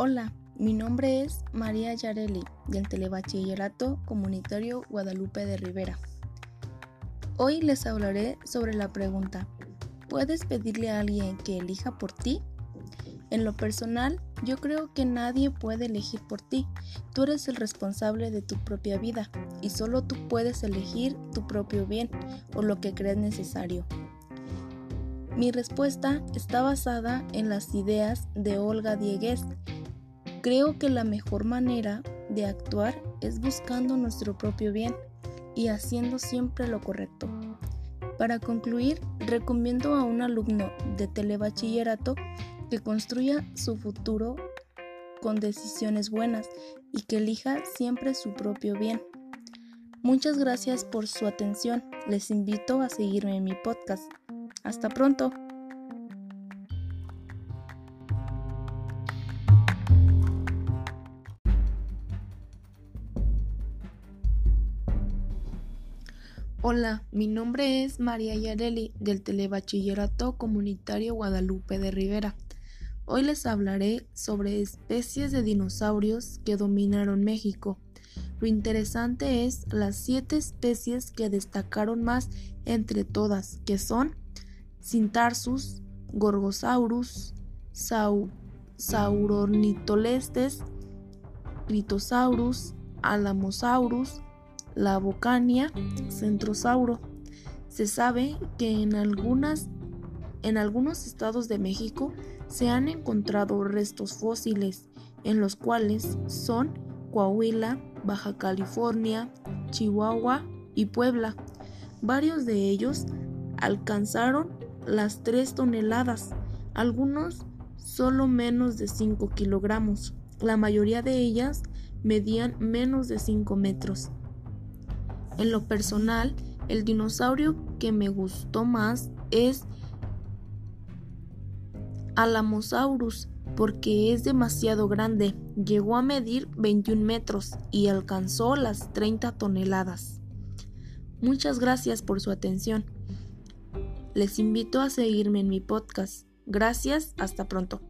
Hola, mi nombre es María Yareli del Telebachillerato Comunitario Guadalupe de Rivera. Hoy les hablaré sobre la pregunta, ¿puedes pedirle a alguien que elija por ti? En lo personal, yo creo que nadie puede elegir por ti. Tú eres el responsable de tu propia vida y solo tú puedes elegir tu propio bien o lo que crees necesario. Mi respuesta está basada en las ideas de Olga Diegues. Creo que la mejor manera de actuar es buscando nuestro propio bien y haciendo siempre lo correcto. Para concluir, recomiendo a un alumno de telebachillerato que construya su futuro con decisiones buenas y que elija siempre su propio bien. Muchas gracias por su atención. Les invito a seguirme en mi podcast. Hasta pronto. Hola, mi nombre es María Yareli del Telebachillerato Comunitario Guadalupe de Rivera. Hoy les hablaré sobre especies de dinosaurios que dominaron México. Lo interesante es las siete especies que destacaron más entre todas, que son Cintarsus, Gorgosaurus, Sau Sauronitolestes, Critosaurus, Alamosaurus, Labocania, Centrosauro. Se sabe que en algunas en algunos estados de México se han encontrado restos fósiles en los cuales son Coahuila, Baja California, Chihuahua y Puebla. Varios de ellos alcanzaron las 3 toneladas, algunos solo menos de 5 kilogramos. La mayoría de ellas medían menos de 5 metros. En lo personal, el dinosaurio que me gustó más es Alamosaurus porque es demasiado grande. Llegó a medir 21 metros y alcanzó las 30 toneladas. Muchas gracias por su atención. Les invito a seguirme en mi podcast. Gracias, hasta pronto.